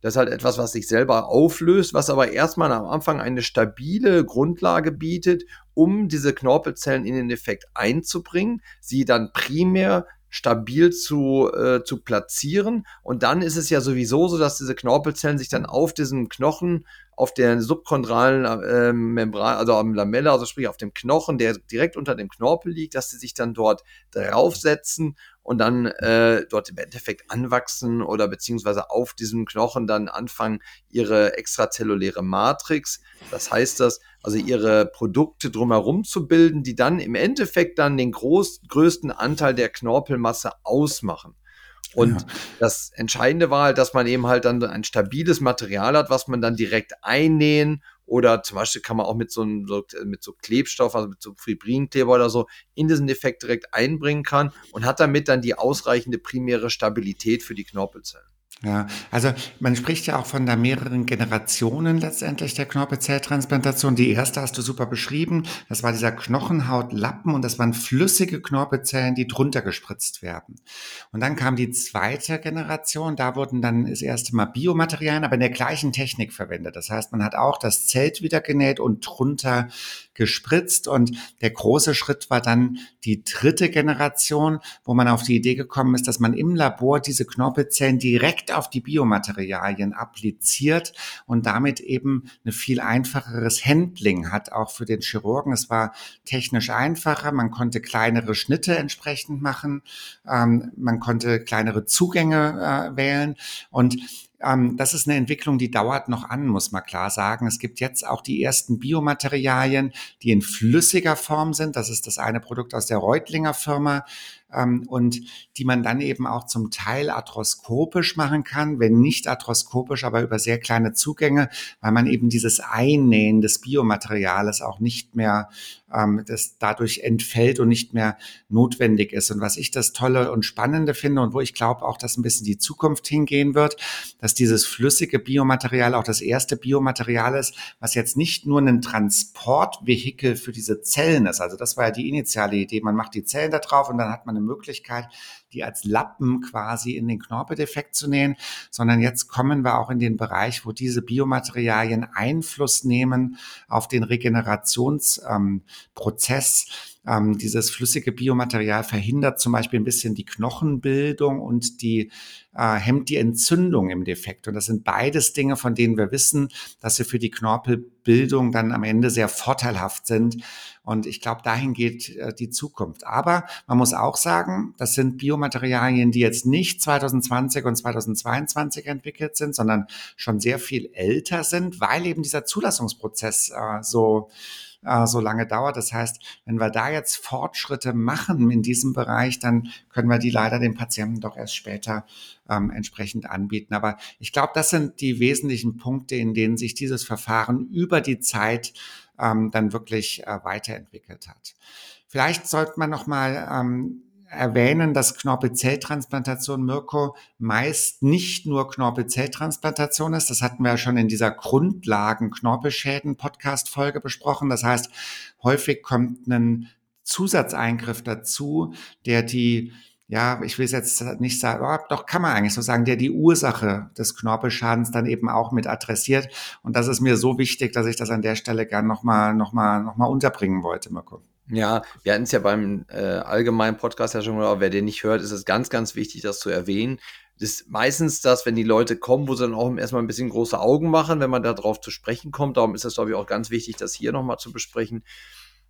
Das ist halt etwas, was sich selber auflöst, was aber erstmal am Anfang eine stabile Grundlage bietet, um diese Knorpelzellen in den Effekt einzubringen, sie dann primär stabil zu, äh, zu platzieren. Und dann ist es ja sowieso so, dass diese Knorpelzellen sich dann auf diesem Knochen, auf der subchondralen äh, Membran, also am Lamella, also sprich auf dem Knochen, der direkt unter dem Knorpel liegt, dass sie sich dann dort draufsetzen und dann äh, dort im Endeffekt anwachsen oder beziehungsweise auf diesem Knochen dann anfangen, ihre extrazelluläre Matrix, das heißt das, also ihre Produkte drumherum zu bilden, die dann im Endeffekt dann den groß, größten Anteil der Knorpelmasse ausmachen. Und ja. das Entscheidende war halt, dass man eben halt dann ein stabiles Material hat, was man dann direkt einnähen oder zum Beispiel kann man auch mit so einem mit so Klebstoff, also mit so Fibrinkleber oder so, in diesen Effekt direkt einbringen kann und hat damit dann die ausreichende primäre Stabilität für die Knorpelzellen. Ja, also man spricht ja auch von der mehreren Generationen letztendlich der Knorpelzelltransplantation. Die erste hast du super beschrieben. Das war dieser Knochenhautlappen und das waren flüssige Knorpelzellen, die drunter gespritzt werden. Und dann kam die zweite Generation. Da wurden dann das erste Mal Biomaterialien, aber in der gleichen Technik verwendet. Das heißt, man hat auch das Zelt wieder genäht und drunter gespritzt. Und der große Schritt war dann die dritte Generation, wo man auf die Idee gekommen ist, dass man im Labor diese Knorpelzellen direkt auf die Biomaterialien appliziert und damit eben ein viel einfacheres Handling hat, auch für den Chirurgen. Es war technisch einfacher, man konnte kleinere Schnitte entsprechend machen, ähm, man konnte kleinere Zugänge äh, wählen und ähm, das ist eine Entwicklung, die dauert noch an, muss man klar sagen. Es gibt jetzt auch die ersten Biomaterialien, die in flüssiger Form sind. Das ist das eine Produkt aus der Reutlinger Firma ähm, und die man dann eben auch zum Teil arthroskopisch machen kann, wenn nicht arthroskopisch, aber über sehr kleine Zugänge, weil man eben dieses Einnähen des Biomaterials auch nicht mehr, ähm, das dadurch entfällt und nicht mehr notwendig ist. Und was ich das Tolle und Spannende finde und wo ich glaube auch, dass ein bisschen die Zukunft hingehen wird, dass dieses flüssige Biomaterial auch das erste Biomaterial ist, was jetzt nicht nur ein Transportvehikel für diese Zellen ist. Also das war ja die initiale Idee. Man macht die Zellen da drauf und dann hat man eine Möglichkeit, die als Lappen quasi in den Knorpeldefekt zu nähen, sondern jetzt kommen wir auch in den Bereich, wo diese Biomaterialien Einfluss nehmen auf den Regenerationsprozess. Ähm, ähm, dieses flüssige Biomaterial verhindert zum Beispiel ein bisschen die Knochenbildung und die äh, hemmt die Entzündung im Defekt. Und das sind beides Dinge, von denen wir wissen, dass sie für die Knorpelbildung dann am Ende sehr vorteilhaft sind. Und ich glaube, dahin geht äh, die Zukunft. Aber man muss auch sagen, das sind Biomaterialien, die jetzt nicht 2020 und 2022 entwickelt sind, sondern schon sehr viel älter sind, weil eben dieser Zulassungsprozess äh, so äh, so lange dauert. Das heißt, wenn wir da jetzt Fortschritte machen in diesem Bereich, dann können wir die leider den Patienten doch erst später ähm, entsprechend anbieten. Aber ich glaube, das sind die wesentlichen Punkte, in denen sich dieses Verfahren über die Zeit ähm, dann wirklich äh, weiterentwickelt hat. Vielleicht sollte man noch mal ähm, erwähnen, dass Knorpelzelltransplantation, Mirko, meist nicht nur Knorpelzelltransplantation ist. Das hatten wir ja schon in dieser Grundlagen Knorpelschäden Podcast Folge besprochen. Das heißt, häufig kommt ein Zusatzeingriff dazu, der die ja, ich will es jetzt nicht sagen, oh, doch kann man eigentlich so sagen, der die Ursache des Knorpelschadens dann eben auch mit adressiert. Und das ist mir so wichtig, dass ich das an der Stelle gern nochmal noch mal, noch mal unterbringen wollte, Mirko. Ja, wir hatten es ja beim äh, allgemeinen Podcast ja schon mal, wer den nicht hört, ist es ganz, ganz wichtig, das zu erwähnen. Das ist meistens das, wenn die Leute kommen, wo sie dann auch erstmal ein bisschen große Augen machen, wenn man darauf zu sprechen kommt. Darum ist es, glaube ich, auch ganz wichtig, das hier nochmal zu besprechen.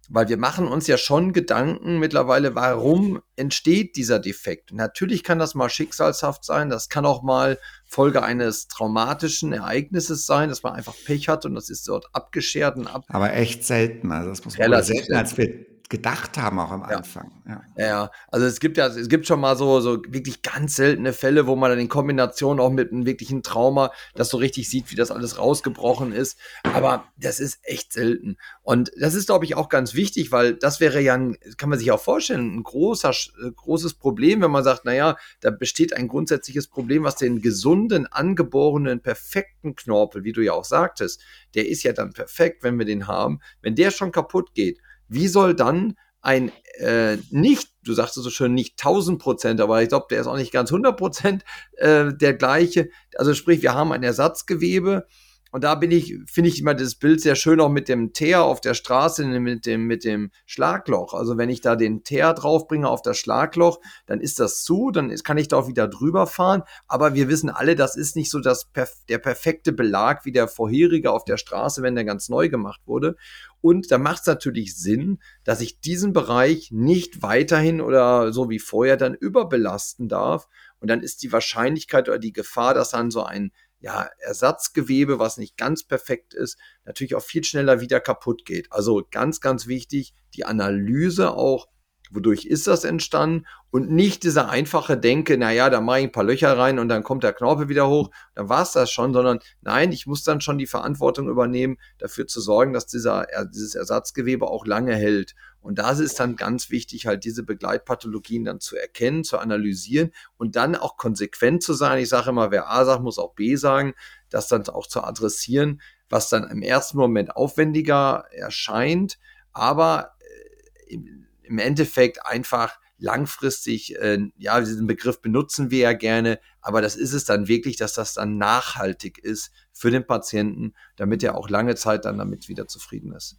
Weil wir machen uns ja schon Gedanken mittlerweile, warum entsteht dieser Defekt. Natürlich kann das mal schicksalshaft sein, das kann auch mal Folge eines traumatischen Ereignisses sein, dass man einfach Pech hat und das ist dort abgeschert und ab. Aber echt selten, also das muss man selten, als wir gedacht haben auch am Anfang. Ja. ja, ja. also es gibt ja, es gibt schon mal so, so wirklich ganz seltene Fälle, wo man dann in Kombination auch mit einem wirklichen Trauma das so richtig sieht, wie das alles rausgebrochen ist. Aber das ist echt selten. Und das ist, glaube ich, auch ganz wichtig, weil das wäre ja, ein, kann man sich auch vorstellen, ein großer, äh, großes Problem, wenn man sagt, naja, da besteht ein grundsätzliches Problem, was den gesunden, angeborenen, perfekten Knorpel, wie du ja auch sagtest, der ist ja dann perfekt, wenn wir den haben. Wenn der schon kaputt geht, wie soll dann ein äh, nicht, du sagst es so schön, nicht 1000 Prozent, aber ich glaube, der ist auch nicht ganz 100 Prozent äh, der gleiche. Also sprich, wir haben ein Ersatzgewebe, und da bin ich, finde ich immer das Bild sehr schön auch mit dem Teer auf der Straße, mit dem, mit dem Schlagloch. Also wenn ich da den Teer draufbringe auf das Schlagloch, dann ist das zu, dann kann ich da auch wieder drüber fahren. Aber wir wissen alle, das ist nicht so das, der perfekte Belag wie der vorherige auf der Straße, wenn der ganz neu gemacht wurde. Und da macht es natürlich Sinn, dass ich diesen Bereich nicht weiterhin oder so wie vorher dann überbelasten darf. Und dann ist die Wahrscheinlichkeit oder die Gefahr, dass dann so ein ja, Ersatzgewebe, was nicht ganz perfekt ist, natürlich auch viel schneller wieder kaputt geht. Also ganz, ganz wichtig, die Analyse auch, wodurch ist das entstanden und nicht dieser einfache Denke, naja, da mache ich ein paar Löcher rein und dann kommt der Knorpel wieder hoch, dann war es das schon, sondern nein, ich muss dann schon die Verantwortung übernehmen, dafür zu sorgen, dass dieser, dieses Ersatzgewebe auch lange hält. Und da ist dann ganz wichtig, halt diese Begleitpathologien dann zu erkennen, zu analysieren und dann auch konsequent zu sein. Ich sage immer, wer A sagt, muss auch B sagen, das dann auch zu adressieren, was dann im ersten Moment aufwendiger erscheint, aber äh, im, Endeffekt einfach langfristig, äh, ja, diesen Begriff benutzen wir ja gerne, Aber das ist es dann wirklich, dass das dann nachhaltig ist für den Patienten, damit er auch lange Zeit dann damit wieder zufrieden ist.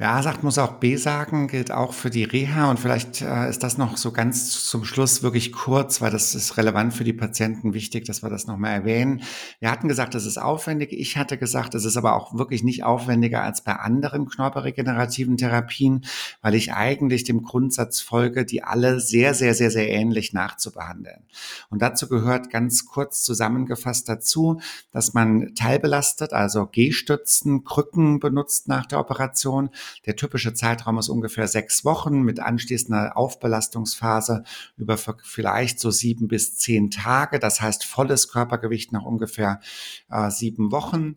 Ja, sagt, muss auch B sagen, gilt auch für die Reha und vielleicht äh, ist das noch so ganz zum Schluss wirklich kurz, weil das ist relevant für die Patienten wichtig, dass wir das nochmal erwähnen. Wir hatten gesagt, es ist aufwendig. Ich hatte gesagt, es ist aber auch wirklich nicht aufwendiger als bei anderen knorpelregenerativen Therapien, weil ich eigentlich dem Grundsatz folge, die alle sehr, sehr, sehr, sehr ähnlich nachzubehandeln. Und dazu gehört ganz kurz zusammengefasst dazu, dass man teilbelastet, also Gehstützen, Krücken benutzt nach der Operation. Der typische Zeitraum ist ungefähr sechs Wochen mit anschließender Aufbelastungsphase über vielleicht so sieben bis zehn Tage. Das heißt volles Körpergewicht nach ungefähr äh, sieben Wochen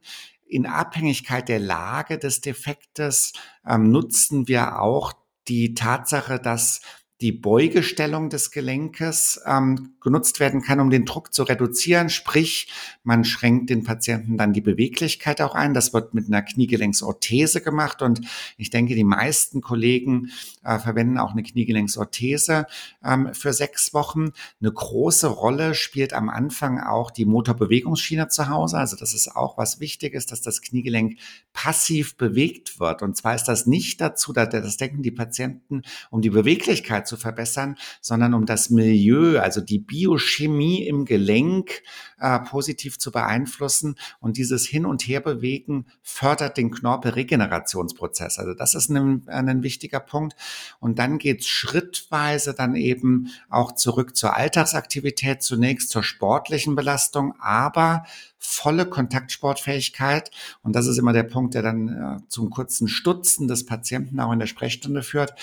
in Abhängigkeit der Lage des Defektes ähm, nutzen wir auch die Tatsache, dass die Beugestellung des Gelenkes ähm, genutzt werden kann, um den Druck zu reduzieren. Sprich, man schränkt den Patienten dann die Beweglichkeit auch ein. Das wird mit einer Kniegelenksorthese gemacht und ich denke, die meisten Kollegen äh, verwenden auch eine Kniegelenksorthese ähm, für sechs Wochen. Eine große Rolle spielt am Anfang auch die Motorbewegungsschiene zu Hause. Also das ist auch was Wichtiges, dass das Kniegelenk passiv bewegt wird. Und zwar ist das nicht dazu, das denken die Patienten, um die Beweglichkeit zu verbessern, sondern um das Milieu, also die Biochemie im Gelenk äh, positiv zu beeinflussen. Und dieses Hin- und Herbewegen fördert den Knorpelregenerationsprozess. Also das ist ein, ein wichtiger Punkt. Und dann geht es schrittweise dann eben auch zurück zur Alltagsaktivität, zunächst zur sportlichen Belastung, aber volle Kontaktsportfähigkeit. Und das ist immer der Punkt, der dann äh, zum kurzen Stutzen des Patienten auch in der Sprechstunde führt.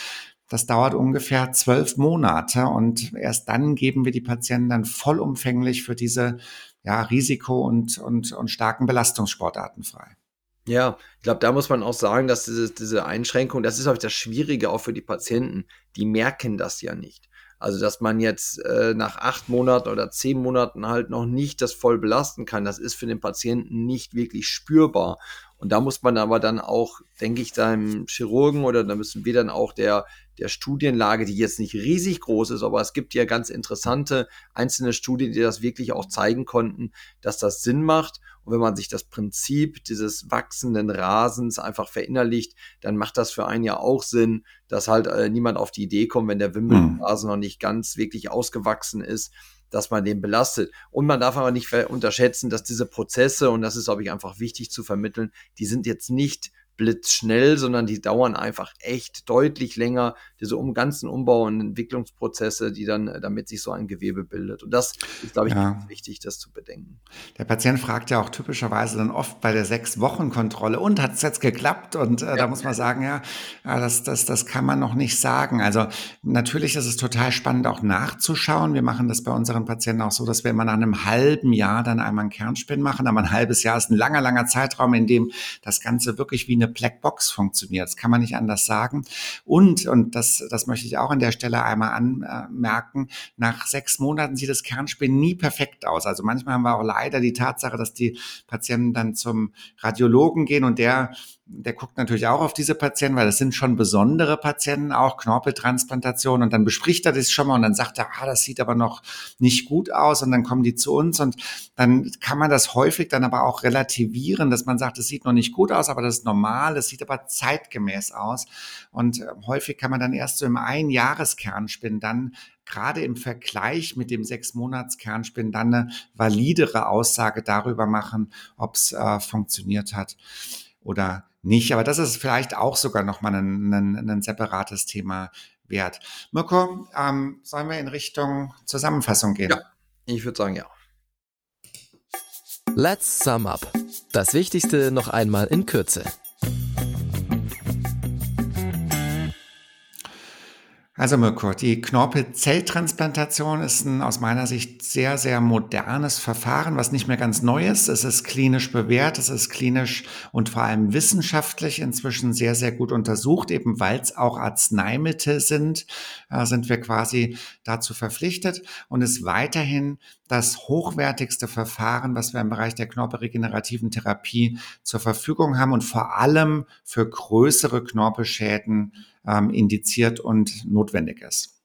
Das dauert ungefähr zwölf Monate und erst dann geben wir die Patienten dann vollumfänglich für diese ja, Risiko- und, und, und starken Belastungssportarten frei. Ja, ich glaube, da muss man auch sagen, dass diese, diese Einschränkung, das ist auch das Schwierige auch für die Patienten, die merken das ja nicht. Also, dass man jetzt äh, nach acht Monaten oder zehn Monaten halt noch nicht das voll belasten kann, das ist für den Patienten nicht wirklich spürbar. Und da muss man aber dann auch, denke ich, seinem Chirurgen oder da müssen wir dann auch der, der Studienlage, die jetzt nicht riesig groß ist, aber es gibt ja ganz interessante einzelne Studien, die das wirklich auch zeigen konnten, dass das Sinn macht. Und wenn man sich das Prinzip dieses wachsenden Rasens einfach verinnerlicht, dann macht das für einen ja auch Sinn, dass halt äh, niemand auf die Idee kommt, wenn der Wimmelrasen mhm. noch nicht ganz wirklich ausgewachsen ist, dass man den belastet. Und man darf aber nicht unterschätzen, dass diese Prozesse, und das ist, glaube ich, einfach wichtig zu vermitteln, die sind jetzt nicht blitzschnell, sondern die dauern einfach echt deutlich länger, diese um, ganzen Umbau- und Entwicklungsprozesse, die dann, äh, damit sich so ein Gewebe bildet. Und das ist, glaube ich, ja. ganz wichtig, das zu bedenken. Der Patient fragt ja auch typischerweise dann oft bei der Sechs-Wochen-Kontrolle, und hat es jetzt geklappt? Und äh, ja. da muss man sagen, ja, das, das, das kann man noch nicht sagen. Also natürlich ist es total spannend, auch nachzuschauen. Wir machen das bei unseren Patienten auch so, dass wir immer nach einem halben Jahr dann einmal einen Kernspin machen. Aber ein halbes Jahr ist ein langer, langer Zeitraum, in dem das Ganze wirklich wie eine Blackbox funktioniert. Das kann man nicht anders sagen. Und, und das, das möchte ich auch an der Stelle einmal anmerken, nach sechs Monaten sieht das Kernspin nie perfekt aus. Also manchmal haben wir auch leider die Tatsache, dass die Patienten dann zum Radiologen gehen und der der guckt natürlich auch auf diese Patienten, weil das sind schon besondere Patienten, auch Knorpeltransplantation. Und dann bespricht er das schon mal und dann sagt er, ah, das sieht aber noch nicht gut aus. Und dann kommen die zu uns und dann kann man das häufig dann aber auch relativieren, dass man sagt, es sieht noch nicht gut aus, aber das ist normal, es sieht aber zeitgemäß aus. Und äh, häufig kann man dann erst so im Einjahreskernspin dann gerade im Vergleich mit dem Sechs-Monats-Kernspin dann eine validere Aussage darüber machen, ob es äh, funktioniert hat oder nicht. Aber das ist vielleicht auch sogar nochmal ein, ein, ein separates Thema wert. Mirko, ähm, sollen wir in Richtung Zusammenfassung gehen? Ja, ich würde sagen ja. Let's sum up. Das Wichtigste noch einmal in Kürze. Also Mirko, die Knorpelzelltransplantation ist ein aus meiner Sicht sehr, sehr modernes Verfahren, was nicht mehr ganz neu ist. Es ist klinisch bewährt, es ist klinisch und vor allem wissenschaftlich inzwischen sehr, sehr gut untersucht. Eben weil es auch Arzneimittel sind, äh, sind wir quasi dazu verpflichtet und ist weiterhin das hochwertigste Verfahren, was wir im Bereich der knorpelregenerativen Therapie zur Verfügung haben und vor allem für größere Knorpelschäden ähm, indiziert und notwendig ist.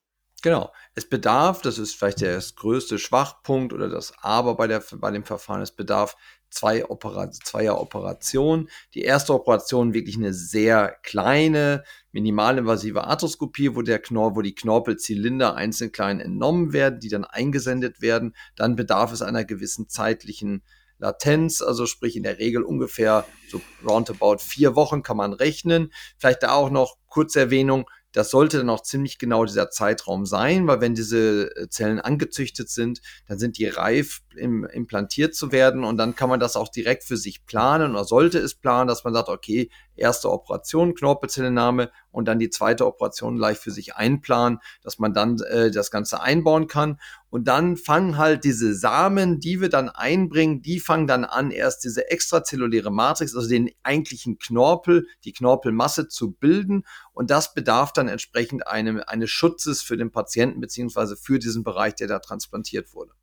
Genau. Es bedarf, das ist vielleicht der größte Schwachpunkt oder das Aber bei, der, bei dem Verfahren, es bedarf zwei Opera zweier Operationen. Die erste Operation wirklich eine sehr kleine, minimalinvasive Arthroskopie, wo der Knorpel, wo die Knorpelzylinder einzeln klein entnommen werden, die dann eingesendet werden. Dann bedarf es einer gewissen zeitlichen Latenz, also sprich in der Regel ungefähr so roundabout vier Wochen kann man rechnen. Vielleicht da auch noch kurze Erwähnung, das sollte dann auch ziemlich genau dieser Zeitraum sein, weil wenn diese äh, Zellen angezüchtet sind, dann sind die reif, im, implantiert zu werden und dann kann man das auch direkt für sich planen oder sollte es planen, dass man sagt, okay, erste Operation, Knorpelzellennahme und dann die zweite Operation gleich für sich einplanen, dass man dann äh, das Ganze einbauen kann. Und dann fangen halt diese Samen, die wir dann einbringen, die fangen dann an, erst diese extrazelluläre Matrix, also den eigentlichen Knorpel, die Knorpelmasse zu bilden. Und das bedarf dann entsprechend einem, eines Schutzes für den Patienten beziehungsweise für diesen Bereich, der da transplantiert wurde.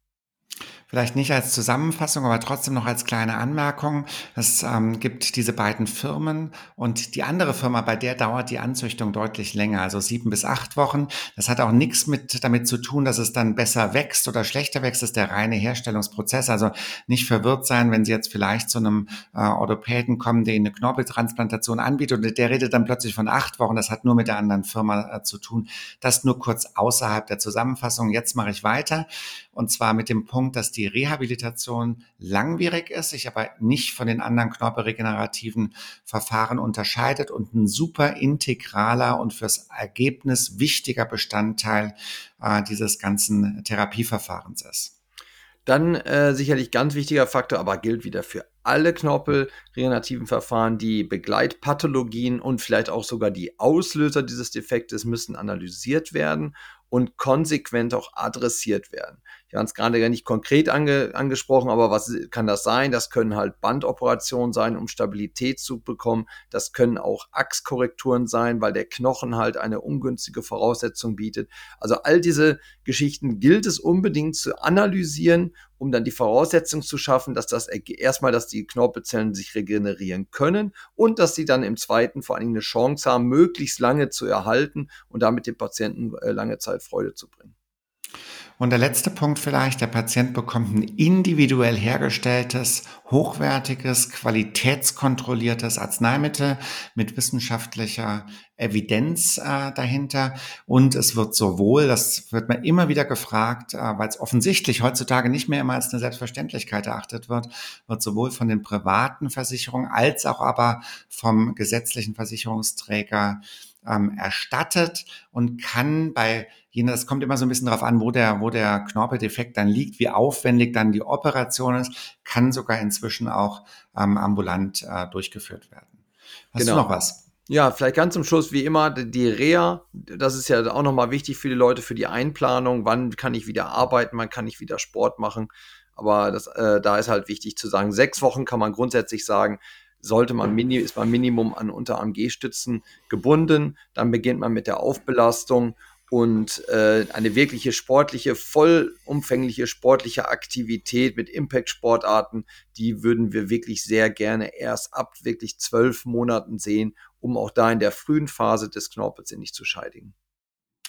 Vielleicht nicht als Zusammenfassung, aber trotzdem noch als kleine Anmerkung. Es ähm, gibt diese beiden Firmen und die andere Firma, bei der dauert die Anzüchtung deutlich länger, also sieben bis acht Wochen. Das hat auch nichts mit damit zu tun, dass es dann besser wächst oder schlechter wächst. Das ist der reine Herstellungsprozess. Also nicht verwirrt sein, wenn Sie jetzt vielleicht zu einem äh, Orthopäden kommen, der Ihnen eine Knorpeltransplantation anbietet und der redet dann plötzlich von acht Wochen. Das hat nur mit der anderen Firma äh, zu tun. Das nur kurz außerhalb der Zusammenfassung. Jetzt mache ich weiter und zwar mit dem Punkt, dass die Rehabilitation langwierig ist, sich aber nicht von den anderen knorpelregenerativen Verfahren unterscheidet und ein super integraler und fürs Ergebnis wichtiger Bestandteil äh, dieses ganzen Therapieverfahrens ist. Dann äh, sicherlich ganz wichtiger Faktor, aber gilt wieder für alle knorpelregenerativen Verfahren, die Begleitpathologien und vielleicht auch sogar die Auslöser dieses Defektes müssen analysiert werden und konsequent auch adressiert werden. Ich habe es gerade nicht konkret ange, angesprochen, aber was kann das sein? Das können halt Bandoperationen sein, um Stabilität zu bekommen. Das können auch Achskorrekturen sein, weil der Knochen halt eine ungünstige Voraussetzung bietet. Also all diese Geschichten gilt es unbedingt zu analysieren, um dann die Voraussetzung zu schaffen, dass das erstmal, dass die Knorpelzellen sich regenerieren können und dass sie dann im zweiten vor allen Dingen eine Chance haben, möglichst lange zu erhalten und damit dem Patienten äh, lange Zeit Freude zu bringen. Und der letzte Punkt vielleicht, der Patient bekommt ein individuell hergestelltes, hochwertiges, qualitätskontrolliertes Arzneimittel mit wissenschaftlicher Evidenz äh, dahinter. Und es wird sowohl, das wird man immer wieder gefragt, äh, weil es offensichtlich heutzutage nicht mehr immer als eine Selbstverständlichkeit erachtet wird, wird sowohl von den privaten Versicherungen als auch aber vom gesetzlichen Versicherungsträger ähm, erstattet und kann bei jener, das kommt immer so ein bisschen darauf an, wo der, wo der Knorpeldefekt dann liegt, wie aufwendig dann die Operation ist, kann sogar inzwischen auch ähm, ambulant äh, durchgeführt werden. Hast genau. du noch was? Ja, vielleicht ganz zum Schluss, wie immer, die Reha, das ist ja auch nochmal wichtig für die Leute, für die Einplanung, wann kann ich wieder arbeiten, wann kann ich wieder Sport machen. Aber das, äh, da ist halt wichtig zu sagen, sechs Wochen kann man grundsätzlich sagen, sollte man ist man Minimum an Unterarm-G-Stützen gebunden. Dann beginnt man mit der Aufbelastung und äh, eine wirkliche sportliche, vollumfängliche sportliche Aktivität mit Impact-Sportarten, die würden wir wirklich sehr gerne erst ab wirklich zwölf Monaten sehen, um auch da in der frühen Phase des Knorpels nicht zu scheidigen.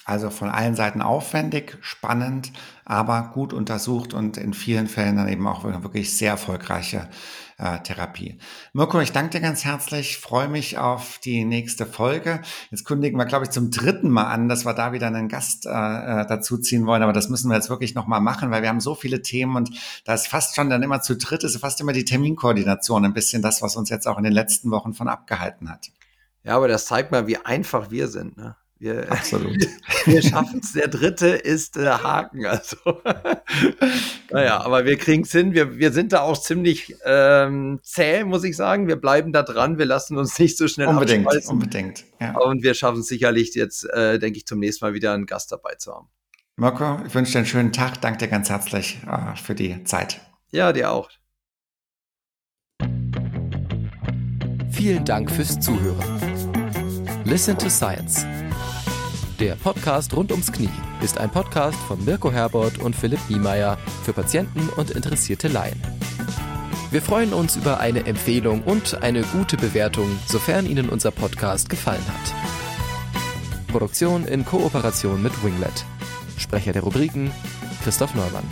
Also von allen Seiten aufwendig, spannend, aber gut untersucht und in vielen Fällen dann eben auch wirklich sehr erfolgreiche äh, Therapie. Mirko, ich danke dir ganz herzlich, freue mich auf die nächste Folge. Jetzt kündigen wir, glaube ich, zum dritten Mal an, dass wir da wieder einen Gast äh, äh dazu ziehen wollen, aber das müssen wir jetzt wirklich nochmal machen, weil wir haben so viele Themen und da ist fast schon dann immer zu dritt, ist fast immer die Terminkoordination ein bisschen das, was uns jetzt auch in den letzten Wochen von abgehalten hat. Ja, aber das zeigt mal, wie einfach wir sind. Ne? Wir, Absolut. wir schaffen es. Der dritte ist der äh, Haken. Also, naja, aber wir kriegen es hin. Wir, wir sind da auch ziemlich ähm, zäh, muss ich sagen. Wir bleiben da dran. Wir lassen uns nicht so schnell Unbedingt, abschmeißen. unbedingt. Ja. Und wir schaffen es sicherlich jetzt, äh, denke ich, zum nächsten Mal wieder einen Gast dabei zu haben. Mirko, ich wünsche dir einen schönen Tag. Danke dir ganz herzlich äh, für die Zeit. Ja, dir auch. Vielen Dank fürs Zuhören. Listen to Science der Podcast rund ums Knie ist ein Podcast von Mirko Herbert und Philipp Niemeyer für Patienten und interessierte Laien. Wir freuen uns über eine Empfehlung und eine gute Bewertung, sofern Ihnen unser Podcast gefallen hat. Produktion in Kooperation mit Winglet. Sprecher der Rubriken Christoph Neumann.